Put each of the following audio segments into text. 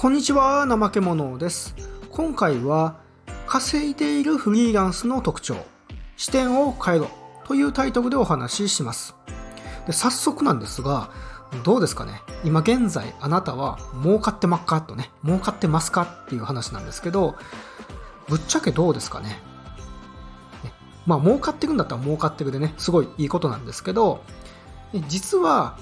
こんにちは、怠け者です。今回は、稼いでいるフリーランスの特徴、視点を変えろというタイトルでお話しします。で早速なんですが、どうですかね今現在あなたは儲かってまっか？とね、儲かってますか？っていう話なんですけど、ぶっちゃけどうですかねねまあ儲かってるんだったら儲かってるでね、すごいいいことなんですけど、実は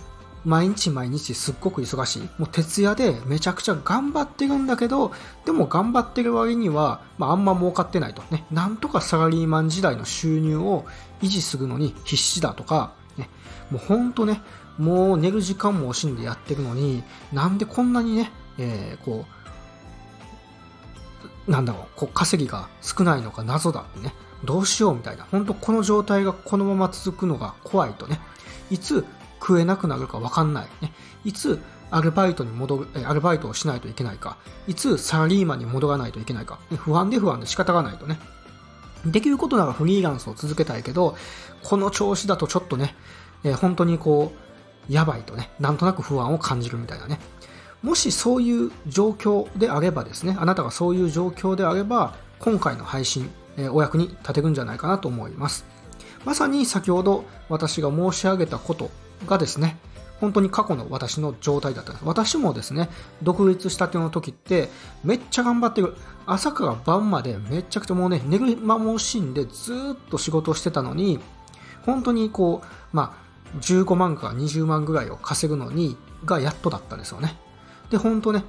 毎日毎日すっごく忙しい。もう徹夜でめちゃくちゃ頑張ってるんだけど、でも頑張ってる割には、まあ、あんま儲かってないと。ね、なんとかサラリーマン時代の収入を維持するのに必死だとか、ね、もうほんとね、もう寝る時間も惜しんでやってるのに、なんでこんなにね、えー、こう、なんだろう、こう稼ぎが少ないのか謎だってね、どうしようみたいな。本当この状態がこのまま続くのが怖いとね、いつ食えなくなるか分かんない。ね、いつアルバイトに戻る、えアルバイトをしないといけないか、いつサラリーマンに戻らないといけないか、不安で不安で仕方がないとね。できることならフリーランスを続けたいけど、この調子だとちょっとね、えー、本当にこう、やばいとね、なんとなく不安を感じるみたいなね。もしそういう状況であればですね、あなたがそういう状況であれば、今回の配信、えー、お役に立てるんじゃないかなと思います。まさに先ほど私が申し上げたことがですね、本当に過去の私の状態だったんです。私もですね、独立したての時って、めっちゃ頑張ってる。朝から晩までめちゃくちゃもうね、寝る間も惜しんでずっと仕事をしてたのに、本当にこう、まあ、15万から20万ぐらいを稼ぐのに、がやっとだったんですよね。で、本当ね、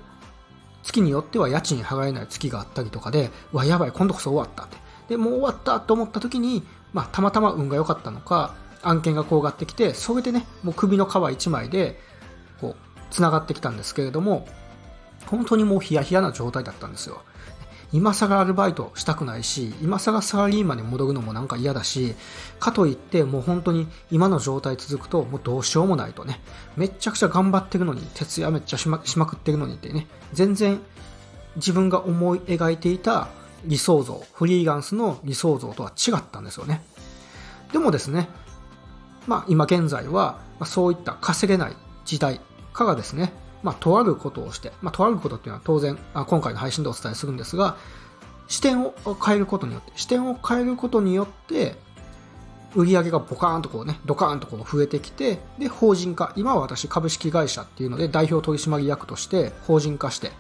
月によっては家賃払えない月があったりとかで、うわ、やばい、今度こそ終わったって。で、もう終わったと思った時に、まあ、たまたま運が良かったのか、案件が転がってきて、それでね、もう首の皮一枚で、こう、繋がってきたんですけれども、本当にもうヒヤヒヤな状態だったんですよ。今更アルバイトしたくないし、今更サラリーマンに戻るのもなんか嫌だし、かといってもう本当に今の状態続くともうどうしようもないとね、めっちゃくちゃ頑張ってるのに、徹夜めっちゃしましまくってるのにってね、全然自分が思い描いていた理想像、フリーランスの理想像とは違ったんですよね。でもですね、まあ、今現在は、ま、そういった稼げない時代からですね、まあ、とあることをして、まあ、とあることっていうのは当然あ今回の配信でお伝えするんですが視点を変えることによって視点を変えることによって売り上げがボカーンとこうねドカーンとこう増えてきてで法人化今は私株式会社っていうので代表取締役として法人化して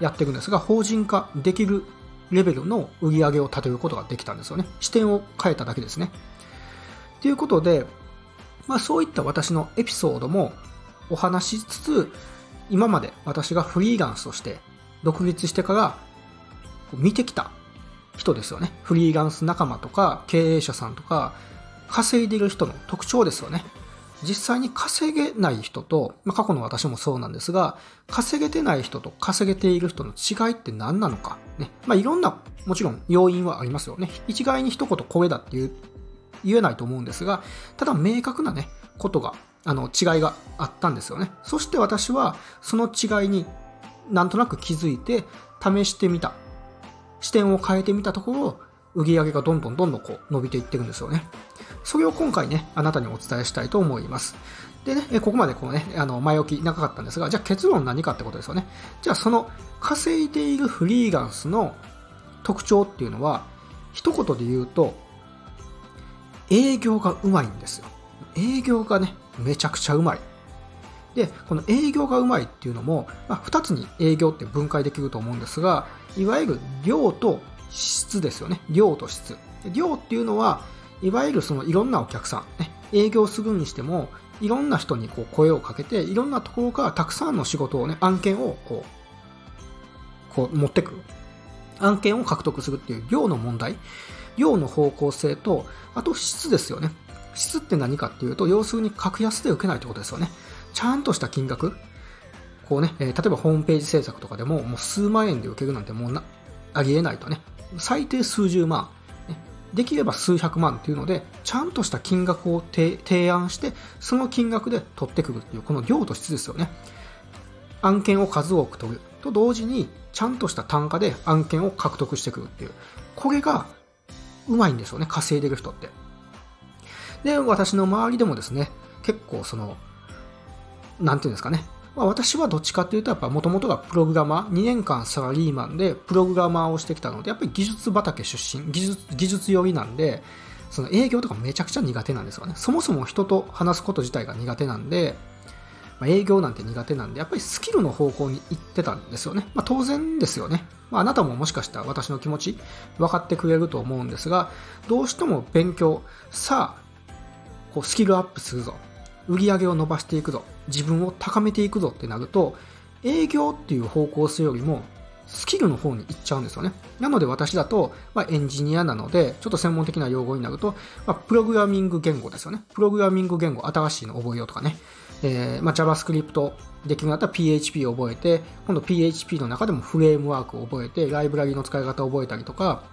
やっていくんですが法人化できるレベルの売り上げを立てることができたんですよね。視点を変えただけですね。ということでまあそういった私のエピソードもお話しつつ、今まで私がフリーランスとして独立してから見てきた人ですよね。フリーランス仲間とか経営者さんとか稼いでいる人の特徴ですよね。実際に稼げない人と、まあ、過去の私もそうなんですが、稼げてない人と稼げている人の違いって何なのか。ね。まあ、いろんな、もちろん要因はありますよね。一概に一言これだっていう言えないと思うんですが、ただ明確なね、ことが、あの、違いがあったんですよね。そして私は、その違いになんとなく気づいて、試してみた。視点を変えてみたところ、売り上げがどんどんどんどんこう伸びていってるんですよね。それを今回ね、あなたにお伝えしたいと思います。でね、ここまでこうね、あの、前置き長かったんですが、じゃあ結論何かってことですよね。じゃあその稼いでいるフリーランスの特徴っていうのは、一言で言うと、営業がうまいんですよ。営業がね、めちゃくちゃうまい。で、この営業がうまいっていうのも、まあ、2つに営業って分解できると思うんですが、いわゆる量と質ですよね。量と質。量っていうのは、いわゆるそのいろんなお客さん、ね、営業するにしても、いろんな人にこう声をかけて、いろんなところからたくさんの仕事をね、案件をこう、こう持ってくる。案件を獲得するっていう量の問題。量の方向性と、あと質ですよね。質って何かっていうと、要するに格安で受けないってことですよね。ちゃんとした金額。こうね、えー、例えばホームページ制作とかでも、もう数万円で受けるなんてもうな、ありえないとね。最低数十万。ね、できれば数百万っていうので、ちゃんとした金額を提案して、その金額で取ってくるっていう、この量と質ですよね。案件を数多く取ると同時に、ちゃんとした単価で案件を獲得してくるっていう。これがうまいんですよね、稼いでる人って。で、私の周りでもですね、結構その、なんていうんですかね、まあ、私はどっちかっていうと、やっぱもともとがプログラマー、2年間サラリーマンでプログラマーをしてきたので、やっぱり技術畑出身、技術、技術寄りなんで、その営業とかめちゃくちゃ苦手なんですよね。そもそも人と話すこと自体が苦手なんで、まあ、営業なんて苦手なんで、やっぱりスキルの方向に行ってたんですよね。まあ、当然ですよね。まあ、あなたももしかしたら私の気持ち分かってくれると思うんですが、どうしても勉強、さあ、こうスキルアップするぞ。売り上げを伸ばしていくぞ。自分を高めていくぞってなると、営業っていう方向性よりも、スキルの方に行っちゃうんですよね。なので私だと、まあ、エンジニアなので、ちょっと専門的な用語になると、まあ、プログラミング言語ですよね。プログラミング言語、新しいの覚えようとかね。えー、まあ、JavaScript できるんだったら PHP を覚えて、今度 PHP の中でもフレームワークを覚えて、ライブラリの使い方を覚えたりとか、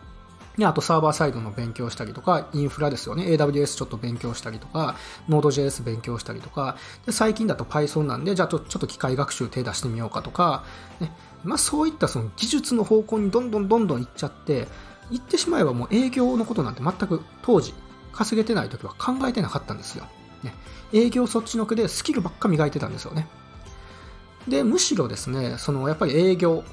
で、あとサーバーサイドの勉強したりとか、インフラですよね。AWS ちょっと勉強したりとか、Node.js 勉強したりとか、で最近だと Python なんで、じゃあちょっと機械学習手出してみようかとか、ね、まあそういったその技術の方向にどんどんどんどん行っちゃって、行ってしまえばもう営業のことなんて全く当時稼げてない時は考えてなかったんですよ。ね、営業そっちのけでスキルばっか磨いてたんですよね。で、むしろですね、そのやっぱり営業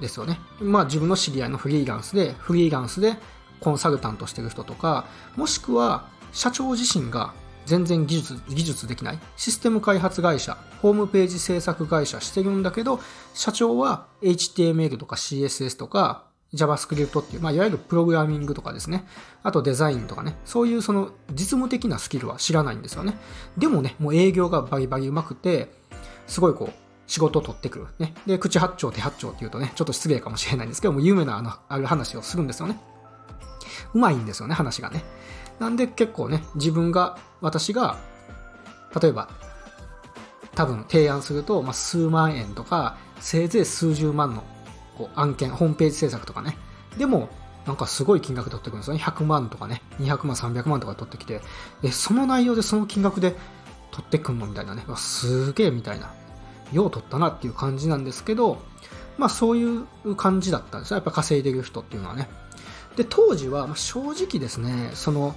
ですよね。まあ自分の知り合いのフリーランスで、フリーランスでコンサルタントしてる人とか、もしくは社長自身が全然技術、技術できない。システム開発会社、ホームページ制作会社してるんだけど、社長は HTML とか CSS とか JavaScript っていう、まあ、いわゆるプログラミングとかですね。あとデザインとかね。そういうその実務的なスキルは知らないんですよね。でもね、もう営業がバリバリ上手くて、すごいこう、仕事を取ってくる。ね。で、口八丁手八丁って言うとね、ちょっと失礼かもしれないんですけども、有名なあの、ある話をするんですよね。うまいんですよね、話がね。なんで結構ね、自分が、私が、例えば、多分提案すると、まあ、数万円とか、せいぜい数十万のこう案件、ホームページ制作とかね。でも、なんかすごい金額取ってくるんですよね。100万とかね、200万、300万とか取ってきて、え、その内容でその金額で取ってくんのみたいなね。すげえみたいな。よう取ったなっていう感じなんですけど、まあそういう感じだったんですよ。やっぱ稼いでる人っていうのはね。で、当時は正直ですね、その、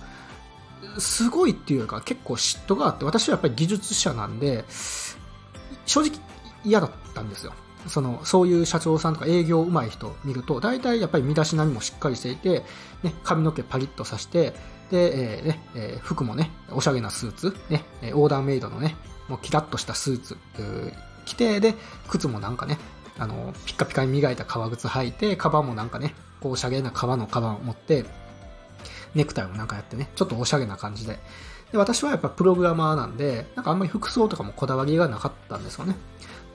すごいっていうか結構嫉妬があって、私はやっぱり技術者なんで、正直嫌だったんですよ。その、そういう社長さんとか営業上手い人見ると、大体やっぱり身だしなみもしっかりしていて、ね、髪の毛パリッとさして、で、えー、ね、えー、服もね、おしゃれなスーツ、ね、オーダーメイドのね、もうキラッとしたスーツ、着て、で、靴もなんかね、あの、ピッカピカに磨いた革靴履いて、カバンもなんかね、こう、おしゃれな革のカバンを持って、ネクタイもなんかやってね、ちょっとおしゃれな感じで。で、私はやっぱプログラマーなんで、なんかあんまり服装とかもこだわりがなかったんですよね。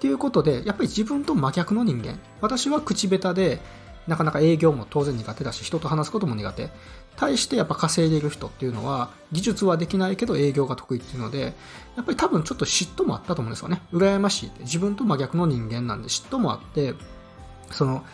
ていうことで、やっぱり自分と真逆の人間。私は口下手で、なかなか営業も当然苦手だし、人と話すことも苦手。対してやっぱ稼いでいる人っていうのは、技術はできないけど営業が得意っていうので、やっぱり多分ちょっと嫉妬もあったと思うんですよね。羨ましいって。自分と真逆の人間なんで嫉妬もあって、その、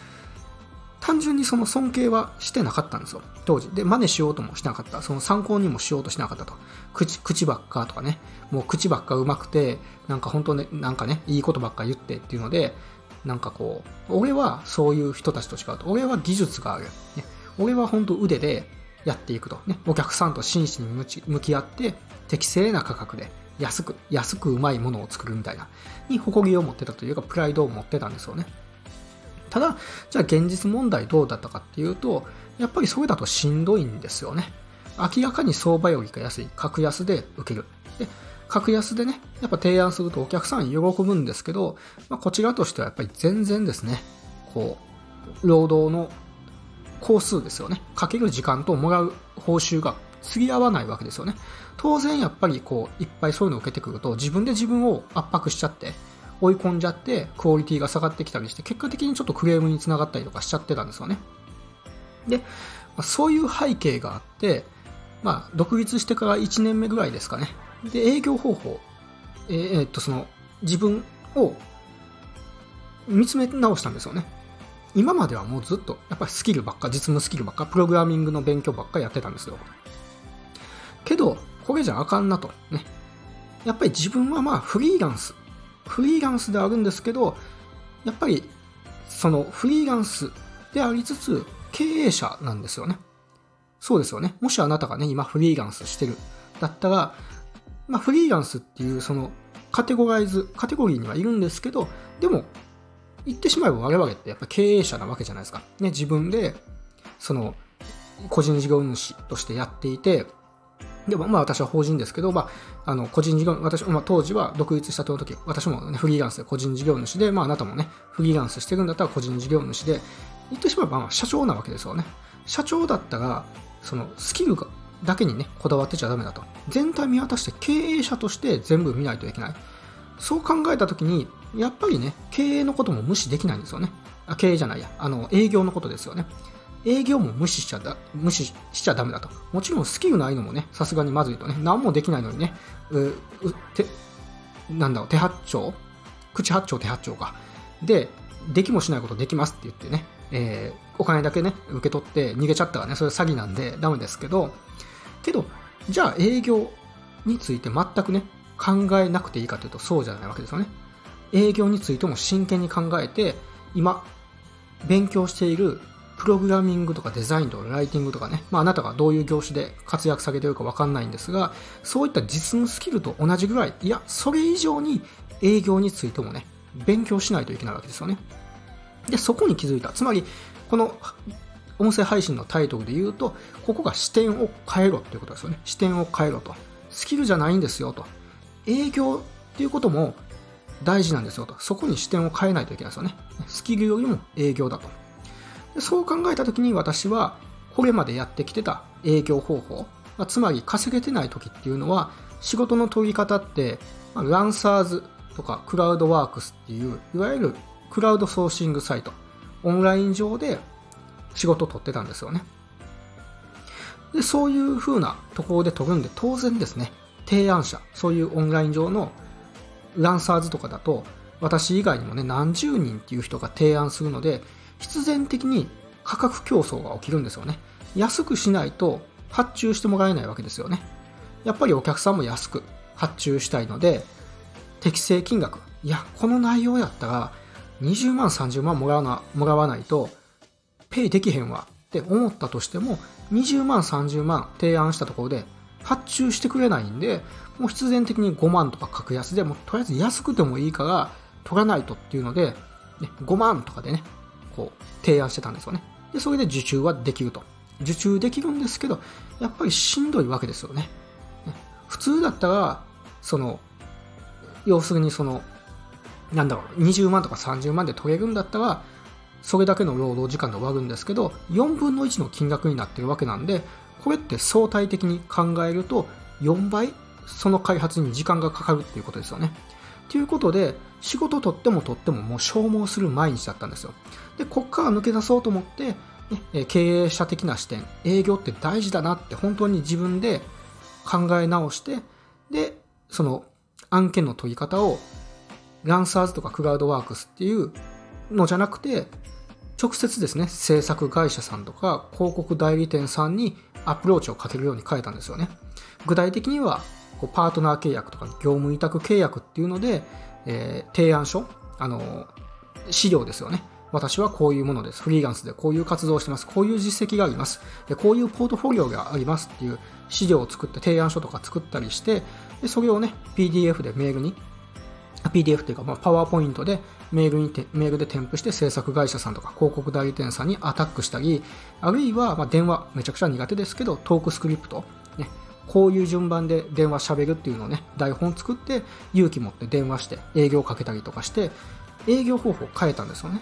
単純にその尊敬はしてなかったんですよ。当時。で、真似しようともしなかった。その参考にもしようとしなかったと。口、口ばっかとかね。もう口ばっか上手くて、なんか本当ね、なんかね、いいことばっか言ってっていうので、なんかこう、俺はそういう人たちと違うと。俺は技術がある。ね、俺は本当腕でやっていくと。ね、お客さんと真摯に向き合って、適正な価格で安く、安くうまいものを作るみたいな、に誇りを持ってたというか、プライドを持ってたんですよね。ただ、じゃあ現実問題どうだったかっていうと、やっぱりそれだとしんどいんですよね。明らかに相場よりか安い、格安で受ける。で、格安でね、やっぱ提案するとお客さん喜ぶんですけど、まあ、こちらとしてはやっぱり全然ですね、こう、労働の工数ですよね。かける時間ともらう報酬が釣り合わないわけですよね。当然やっぱりこう、いっぱいそういうのを受けてくると、自分で自分を圧迫しちゃって、追い込んじゃって、クオリティが下がってきたりして、結果的にちょっとクレームにつながったりとかしちゃってたんですよね。で、そういう背景があって、まあ、独立してから1年目ぐらいですかね。で、営業方法、え、えー、っと、その、自分を見つめ直したんですよね。今まではもうずっと、やっぱりスキルばっか、実務スキルばっか、プログラミングの勉強ばっかやってたんですよ。けど、これじゃあかんなと。ね。やっぱり自分はまあフリーランス。フリーランスであるんですけど、やっぱり、そのフリーランスでありつつ、経営者なんですよね。そうですよね。もしあなたがね、今フリーランスしてる。だったら、まあフリーランスっていうそのカテゴライズ、カテゴリーにはいるんですけど、でも、言ってしまえば我々ってやっぱ経営者なわけじゃないですか。ね、自分で、その、個人事業主としてやっていて、でも、まあ私は法人ですけど、まあ、あの、個人事業、私、まあ当時は独立したとの時、私も、ね、フリーランスで個人事業主で、まああなたもね、フリーランスしてるんだったら個人事業主で、言ってしまえば、まあ社長なわけですよね。社長だったら、そのスキルがだけにね、こだわってちゃダメだと。全体見渡して経営者として全部見ないといけない。そう考えたときに、やっぱりね、経営のことも無視できないんですよね。あ経営じゃないや、あの、営業のことですよね。営業も無視しちゃだ、無視しちゃダメだと。もちろんスキルないのもね、さすがにまずいとね、何もできないのにね、う、う、て、なんだろう、手八丁？口八丁手八丁か。で、できもしないことできますって言ってね、えー、お金だけね、受け取って逃げちゃったらね、それ詐欺なんでダメですけど、けど、じゃあ営業について全くね、考えなくていいかというとそうじゃないわけですよね。営業についても真剣に考えて、今、勉強しているプログラミングとかデザインとかライティングとかね、まああなたがどういう業種で活躍されてるかわかんないんですが、そういった実務スキルと同じぐらい、いや、それ以上に営業についてもね、勉強しないといけないわけですよね。で、そこに気づいた。つまり、この音声配信のタイトルで言うと、ここが視点を変えろということですよね。視点を変えろと。スキルじゃないんですよと。営業っていうことも大事なんですよと。そこに視点を変えないといけないですよね。スキルよりも営業だと。そう考えたときに私は、これまでやってきてた営業方法、まあ、つまり稼げてない時っていうのは、仕事の取り方って、まあ、ランサーズとかクラウドワークスっていう、いわゆるクラウドソーシングサイト、オンライン上で仕事を取ってたんですよね。で、そういう風なところで取るんで、当然ですね、提案者、そういうオンライン上のランサーズとかだと、私以外にもね、何十人っていう人が提案するので、必然的に価格競争が起きるんですよね。安くしないと発注してもらえないわけですよね。やっぱりお客さんも安く発注したいので、適正金額。いや、この内容やったら、20万、30万もらわなもらわないと、ペイできへんわって思ったとしても、20万、30万提案したところで、発注してくれないんで、もう必然的に5万とか格安でもう、とりあえず安くてもいいから取らないとっていうので、ね、5万とかでね、こう、提案してたんですよね。で、それで受注はできると。受注できるんですけど、やっぱりしんどいわけですよね。普通だったら、その、要するにその、なんだろう、20万とか30万で取れるんだったら、それだけの労働時間で終わるんですけど、4分の1の金額になってるわけなんで、これって相対的に考えると、4倍、その開発に時間がかかるっていうことですよね。ということで、仕事取っても取ってももう消耗する毎日だったんですよ。で、こっから抜け出そうと思って、ね、経営者的な視点、営業って大事だなって本当に自分で考え直して、で、その案件の取り方をランサーズとかクラウドワークスっていうのじゃなくて、直接ですね、制作会社さんとか広告代理店さんにアプローチをかけるように変えたんですよね。具体的には、こうパートナー契約とか業務委託契約っていうので、えー、提案書、あの、資料ですよね。私はこういうものです。フリーランスでこういう活動をしてます。こういう実績があります。でこういうポートフォリオがありますっていう資料を作って提案書とか作ったりして、でそれをね、PDF でメールに PDF というか、まあ、パワーポイントでメールにメールで添付して制作会社さんとか広告代理店さんにアタックしたり、あるいは、まあ、電話、めちゃくちゃ苦手ですけど、トークスクリプト、こういう順番で電話しゃべるっていうのをね、台本作って勇気持って電話して営業かけたりとかして、営業方法を変えたんですよね。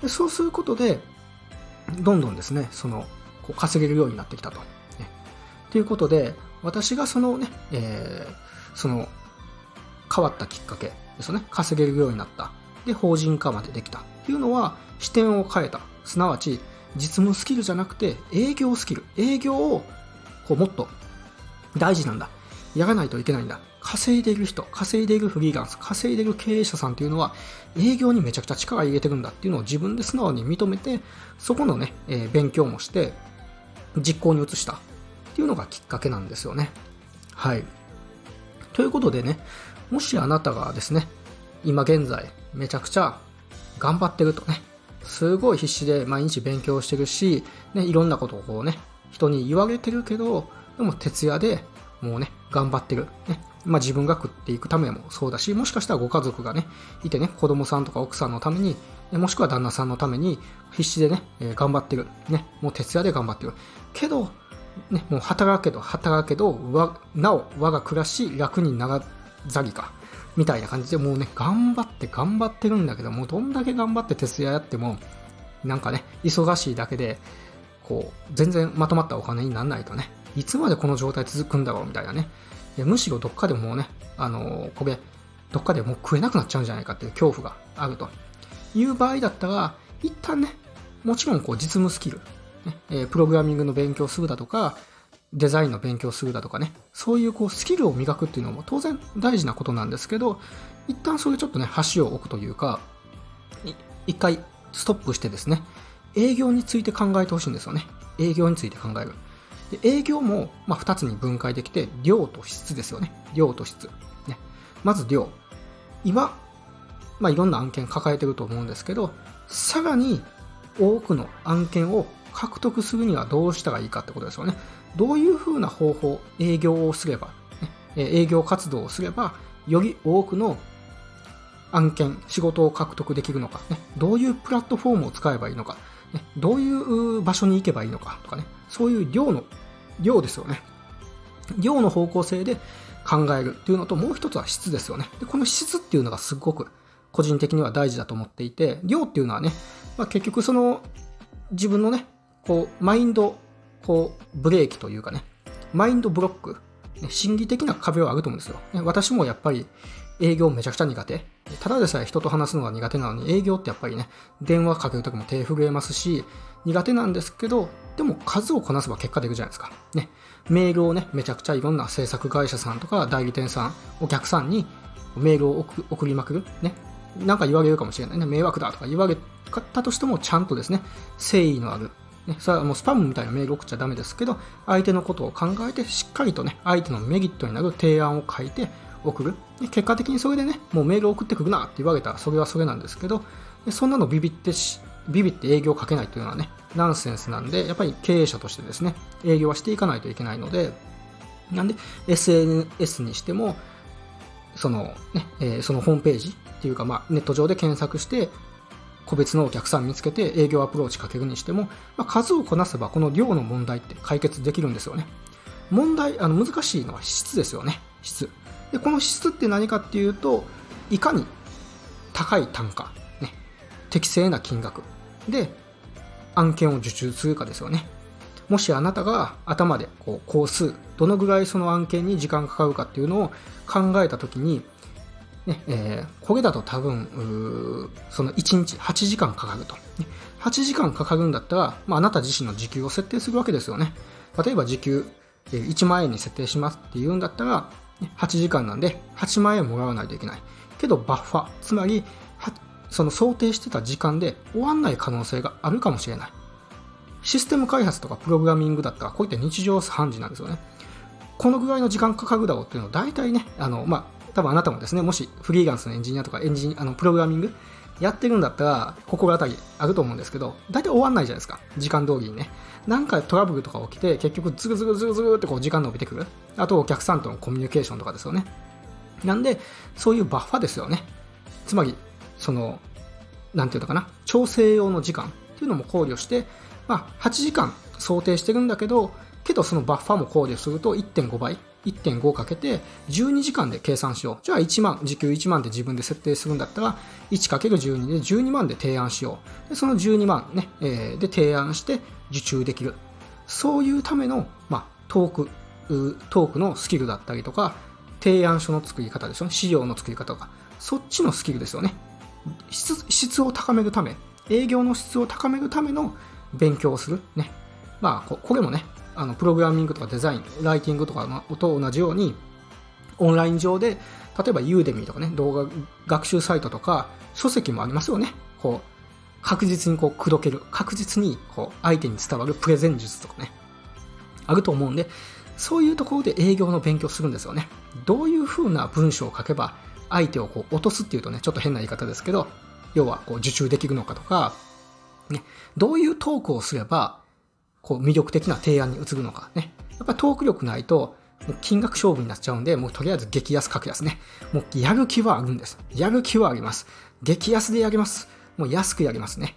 でそうすることで、どんどんですね、その、こう稼げるようになってきたと。ね、ということで、私がそのね、えー、その、変わったきっかけですね。稼げるようになった。で、法人化までできた。っていうのは、視点を変えた。すなわち、実務スキルじゃなくて、営業スキル。営業を、こう、もっと、大事なんだ。やらないといけないんだ。稼いでいる人、稼いでいるフリーランス、稼いでいる経営者さんっていうのは、営業にめちゃくちゃ力入れてるんだっていうのを自分で素直に認めて、そこのね、えー、勉強もして、実行に移したっていうのがきっかけなんですよね。はい。ということでね、もしあなたがですね、今現在めちゃくちゃ頑張ってるとね、すごい必死で毎日勉強してるし、ね、いろんなことをこうね、人に言われてるけど、でも徹夜でもうね、頑張ってる。ね、まあ、自分が食っていくためもそうだし、もしかしたらご家族がね、いてね、子供さんとか奥さんのために、もしくは旦那さんのために必死でね、えー、頑張ってる。ね、もう徹夜で頑張ってる。けど、ね、もう働けど、働けど、なお我が暮らし楽にならざりか。みたいな感じで、もうね、頑張って頑張ってるんだけど、もうどんだけ頑張って徹夜やっても、なんかね、忙しいだけで、こう、全然まとまったお金にならないとね、いつまでこの状態続くんだろうみたいなね。いやむしろどっかでもうね、あのー、これ、どっかでもう食えなくなっちゃうんじゃないかっていう恐怖があるという場合だったら、一旦ね、もちろんこう実務スキル、ねえー、プログラミングの勉強するだとか、デザインの勉強するだとかね、そういうこうスキルを磨くっていうのも当然大事なことなんですけど、一旦それちょっとね、橋を置くというか、一回ストップしてですね、営業について考えてほしいんですよね。営業について考える。で営業も、まあ、2つに分解できて、量と質ですよね。量と質。ね、まず量。今、まあ、いろんな案件抱えてると思うんですけど、さらに多くの案件を獲得するにはどうしたらいいかってことですよね。どういうふうな方法、営業をすれば、ね、営業活動をすれば、より多くの案件、仕事を獲得できるのか、ね、どういうプラットフォームを使えばいいのか、ね、どういう場所に行けばいいのかとかね、そういう量の、量ですよね。量の方向性で考えるっていうのと、もう一つは質ですよね。でこの質っていうのがすごく個人的には大事だと思っていて、量っていうのはね、まあ、結局その自分のね、こう、マインドこう、ブレーキというかね、マインドブロック、ね、心理的な壁はあると思うんですよ。ね、私もやっぱり営業めちゃくちゃ苦手。ただでさえ人と話すのが苦手なのに、営業ってやっぱりね、電話かけるときも手震えますし、苦手なんですけど、でも数をこなせば結果でいくじゃないですか。ね。メールをね、めちゃくちゃいろんな制作会社さんとか代理店さん、お客さんにメールを送りまくる。ね。なんか言われるかもしれないね。迷惑だとか言われたとしても、ちゃんとですね、誠意のあるね、それはもうスパムみたいなメール送っちゃダメですけど、相手のことを考えて、しっかりとね、相手のメリットになる提案を書いて送る？で結果的にそれでね、もうメール送ってくるなって言われたら、それはそれなんですけど、でそんなのビビってし、ビビって営業をかけないというのはね、ナンセンスなんで、やっぱり経営者としてですね、営業はしていかないといけないので、なんで、SNS にしても、そのね、えー、そのホームページっていうか、まあ、ネット上で検索して、個別のお客さん見つけて営業アプローチかけるにしても、まあ、数をこなせばこの量の問題って解決できるんですよね。問題、あの難しいのは質ですよね。質。で、この質って何かっていうと、いかに高い単価、ね、適正な金額で案件を受注するかですよね。もしあなたが頭でこう工数、どのぐらいその案件に時間かかるかっていうのを考えたときに、ねえー、これだと多分、その1日8時間かかると。8時間かかるんだったら、まあ、あなた自身の時給を設定するわけですよね。例えば時給1万円に設定しますって言うんだったら、8時間なんで8万円もらわないといけない。けどバッファ、つまり、その想定してた時間で終わんない可能性があるかもしれない。システム開発とかプログラミングだったら、こういった日常判事なんですよね。このぐらいの時間かかるだろうっていうのを大体ね、あの、まあ、多分あなたもですね、もしフリーランスのエンジニアとかエンジニあのプログラミングやってるんだったら、心当たりあると思うんですけど、大体終わんないじゃないですか。時間通りにね。なんかトラブルとか起きて、結局ズルズルズルズルってこう時間伸びてくる。あとお客さんとのコミュニケーションとかですよね。なんで、そういうバッファですよね。つまり、その、なんていうのかな、調整用の時間っていうのも考慮して、まあ、8時間想定してるんだけど、けどそのバッファも考慮すると1.5倍1.5かけて12時間で計算しよう。じゃあ1万、時給1万で自分で設定するんだったら 1×12 で12万で提案しよう。でその12万ね、えー、で提案して受注できる。そういうための、まあ、トーク、トークのスキルだったりとか、提案書の作り方ですよね。資料の作り方とか。そっちのスキルですよね。質質を高めるため、営業の質を高めるための勉強をする。ね。まあ、これもね、あのプログラミングとかデザイン、ライティングとかと同じように、オンライン上で、例えばユーデミーとかね、動画学習サイトとか、書籍もありますよね。こう、確実にこう、口説ける。確実に、こう、相手に伝わるプレゼン術とかね。あると思うんで、そういうところで営業の勉強するんですよね。どういう風な文章を書けば、相手をこう落とすっていうとね、ちょっと変な言い方ですけど、要はこう受注できるのかとか、ね、どういうトークをすれば、こう魅力的な提案に移るのかね。やっぱトーク力ないと、もう金額勝負になっちゃうんで、もうとりあえず激安格安ね。もうやる気はあるんです。やる気はあります。激安でやります。もう安くやりますね。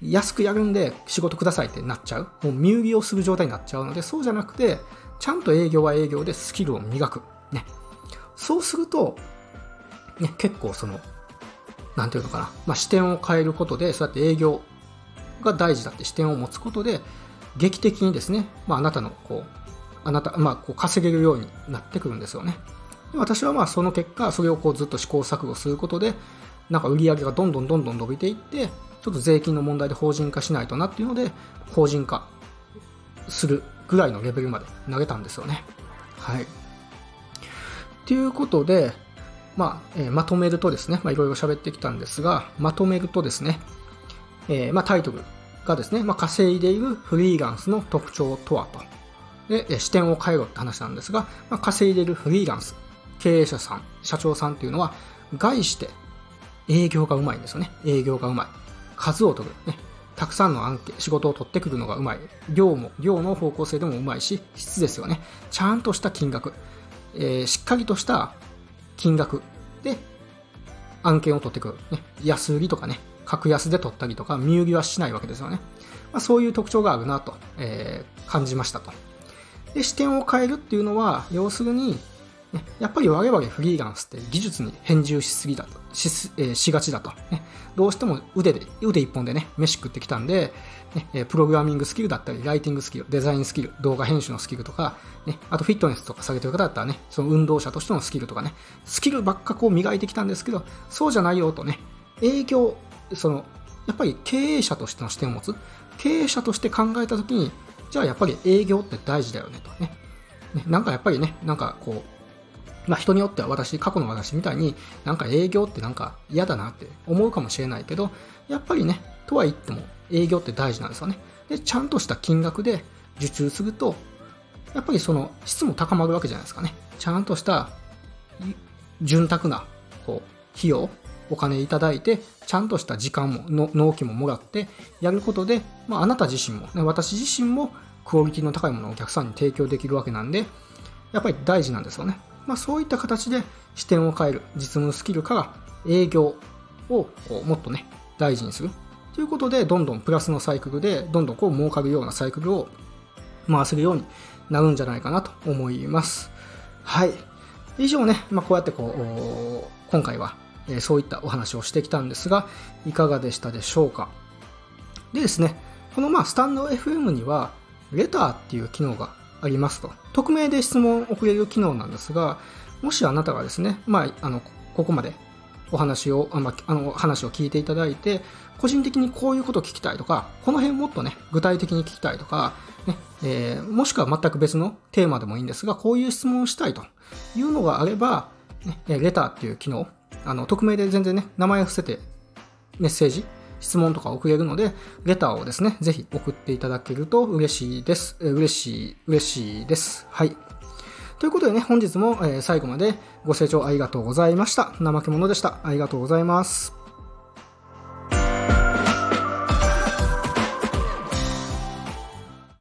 安くやるんで仕事くださいってなっちゃう。もう身売りをする状態になっちゃうので、そうじゃなくて、ちゃんと営業は営業でスキルを磨く。ね。そうすると、ね、結構その、なんていうのかな、まあ、視点を変えることで、そうやって営業が大事だって視点を持つことで、劇的にですね、まあ、あなたのこう、あなた、まあ、こう稼げるようになってくるんですよね。で私はまあその結果、それをこうずっと試行錯誤することで、なんか売り上げがどんどんどんどん伸びていって、ちょっと税金の問題で法人化しないとなっていうので、法人化するぐらいのレベルまで投げたんですよね。はい。ということで、まあ、えー、まとめるとですね、まあ、いろいろ喋ってきたんですが、まとめるとですね、えー、まあ、タイトルがですね、まあ、稼いでいるフリーランスの特徴とはと。で、視点を変えろって話なんですが、まあ、稼いでいるフリーランス、経営者さん、社長さんっていうのは、概して営業がうまいんですよね。営業がうまい。数を取る。ね。たくさんの案件、仕事を取ってくるのがうまい。量も、量の方向性でもうまいし、質ですよね。ちゃんとした金額。えー、しっかりとした金額で案件を取ってくる。ね。安売りとかね、格安で取ったりとか、身売りはしないわけですよね。まあ、そういう特徴があるなと、えー、感じましたと。で、視点を変えるっていうのは、要するに、ね、やっぱり我々フリーランスって技術に返従しすぎだと、し,、えー、しがちだと、ね。どうしても腕で、腕一本でね、飯食ってきたんで、ね、プログラミングスキルだったり、ライティングスキル、デザインスキル、動画編集のスキルとか、ね、あとフィットネスとか下げてる方だったらね、その運動者としてのスキルとかね、スキルばっかこう磨いてきたんですけど、そうじゃないよとね、営業、その、やっぱり経営者としての視点を持つ、経営者として考えたときに、じゃあやっぱり営業って大事だよねとね。ねなんかやっぱりね、なんかこう、まあ人によっては私、過去の私みたいになんか営業ってなんか嫌だなって思うかもしれないけど、やっぱりね、とは言っても営業って大事なんですよね。で、ちゃんとした金額で受注すると、やっぱりその質も高まるわけじゃないですかね。ちゃんとした潤沢なこう費用、お金いただいて、ちゃんとした時間も、の納期ももらってやることで、まあ、あなた自身も、ね、私自身もクオリティの高いものをお客さんに提供できるわけなんで、やっぱり大事なんですよね。まあ、そういった形で視点を変える実務スキルから営業をもっとね、大事にする。ということで、どんどんプラスのサイクルで、どんどんこう儲かるようなサイクルを回せるようになるんじゃないかなと思います。はい。以上ね、まあ、こうやってこう、今回は、えそういったお話をしてきたんですが、いかがでしたでしょうか？でですね、このまあスタンド FM には、レターっていう機能がありますと。匿名で質問を送れる機能なんですが、もしあなたがですね、まあ、あの、ここまでお話を、あまあの、話を聞いていただいて、個人的にこういうことを聞きたいとか、この辺もっとね、具体的に聞きたいとか、ねえー、もしくは全く別のテーマでもいいんですが、こういう質問をしたいというのがあれば、ね、レターっていう機能、あの、匿名で全然ね、名前を伏せてメッセージ質問とか送れるので、レターをですね、ぜひ送っていただけると嬉しいです。え嬉しい、嬉しいです。はい。ということでね、本日も、え最後までご清聴ありがとうございました。怠け者でした。ありがとうございます。